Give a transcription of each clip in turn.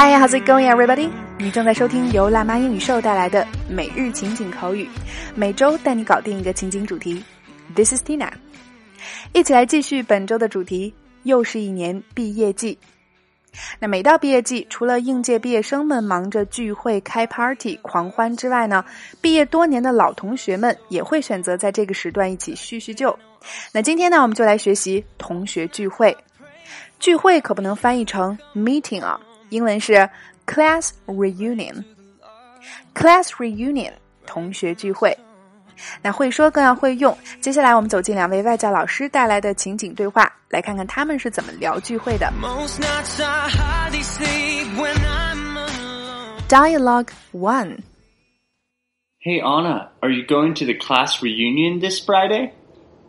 Hi, how's it going, everybody? 你正在收听由辣妈英语秀带来的每日情景口语，每周带你搞定一个情景主题。This is Tina，一起来继续本周的主题，又是一年毕业季。那每到毕业季，除了应届毕业生们忙着聚会、开 party、狂欢之外呢，毕业多年的老同学们也会选择在这个时段一起叙叙旧。那今天呢，我们就来学习同学聚会。聚会可不能翻译成 meeting 啊，英文是 class reunion。class reunion 同学聚会。那会说更要会用。接下来我们走进两位外教老师带来的情景对话，来看看他们是怎么聊聚会的。Dialogue one. Hey Anna, are you going to the class reunion this Friday?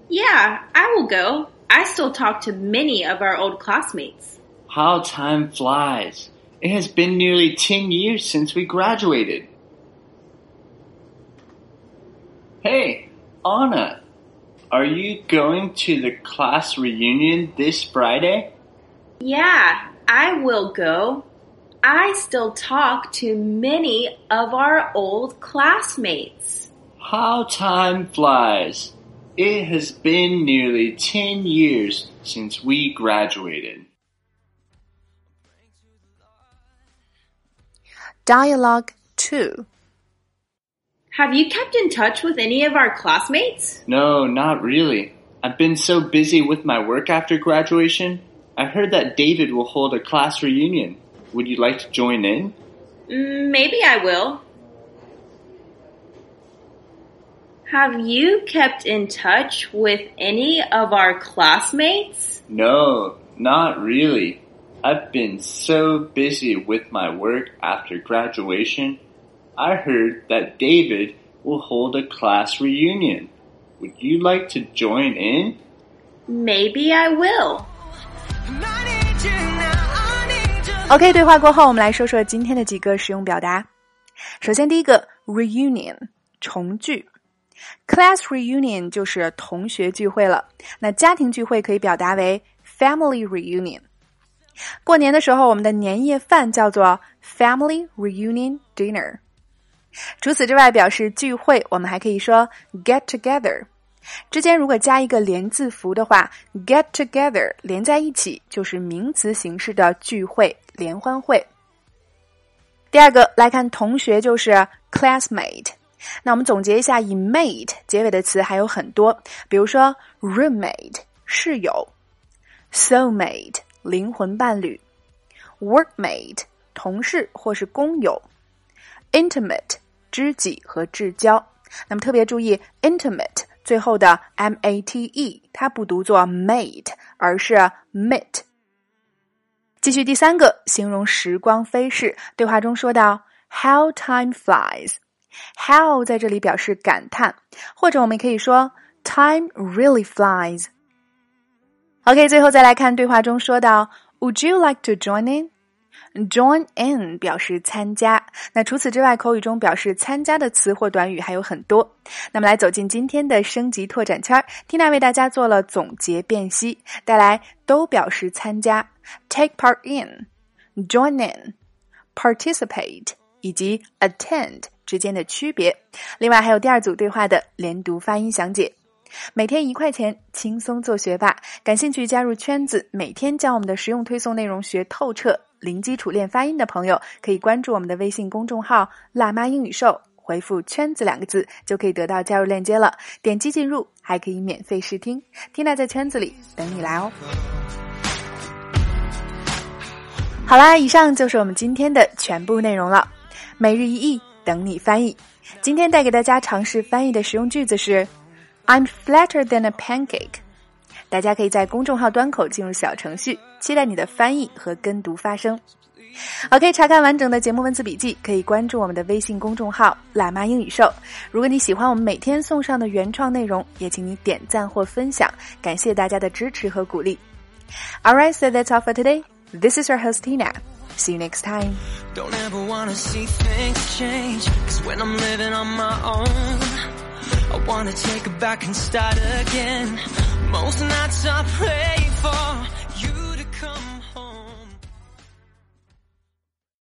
Yeah, I will go. I still talk to many of our old classmates. How time flies. It has been nearly 10 years since we graduated. Hey, Anna, are you going to the class reunion this Friday? Yeah, I will go. I still talk to many of our old classmates. How time flies. It has been nearly 10 years since we graduated. Dialogue 2 Have you kept in touch with any of our classmates? No, not really. I've been so busy with my work after graduation. I heard that David will hold a class reunion. Would you like to join in? Mm, Maybe I will. Have you kept in touch with any of our classmates? No, not really. I've been so busy with my work after graduation. I heard that David will hold a class reunion. Would you like to join in? Maybe I will. OK，对话过后，我们来说说今天的几个实用表达。首先，第一个 reunion 重聚，class reunion 就是同学聚会了。那家庭聚会可以表达为 family reunion。 过年的时候，我们的年夜饭叫做 family reunion dinner。除此之外，表示聚会，我们还可以说 get together。之间如果加一个连字符的话，get together 连在一起就是名词形式的聚会、联欢会。第二个来看同学就是 classmate。那我们总结一下，以 mate 结尾的词还有很多，比如说 roommate 室友，soulmate 灵魂伴侣，workmate 同事或是工友，intimate 知己和至交。那么特别注意 intimate 最后的 m a t e，它不读作 mate，而是 mit。继续第三个，形容时光飞逝。对话中说到 “How time flies”。How 在这里表示感叹，或者我们可以说 Time really flies。OK，最后再来看对话中说到 Would you like to join in？Join in 表示参加。那除此之外，口语中表示参加的词或短语还有很多。那么来走进今天的升级拓展圈，Tina 为大家做了总结辨析，带来都表示参加，take part in，join in，participate 以及 attend 之间的区别。另外还有第二组对话的连读发音详解。每天一块钱，轻松做学霸。感兴趣加入圈子，每天将我们的实用推送内容学透彻，零基础练发音的朋友，可以关注我们的微信公众号“辣妈英语秀”，回复“圈子”两个字，就可以得到加入链接了。点击进入，还可以免费试听。Tina 在圈子里等你来哦。好啦，以上就是我们今天的全部内容了。每日一译，等你翻译。今天带给大家尝试翻译的实用句子是。I'm flatter than a pancake。大家可以在公众号端口进入小程序，期待你的翻译和跟读发声。OK，查看完整的节目文字笔记，可以关注我们的微信公众号“辣妈英语秀”。如果你喜欢我们每天送上的原创内容，也请你点赞或分享，感谢大家的支持和鼓励。All right, so that's all for today. This is your host Tina. See you next time. Don't ever wanna see things change. Cause when I'm living on my own, I wanna take it back and start again. Most nights I pray for you to come home.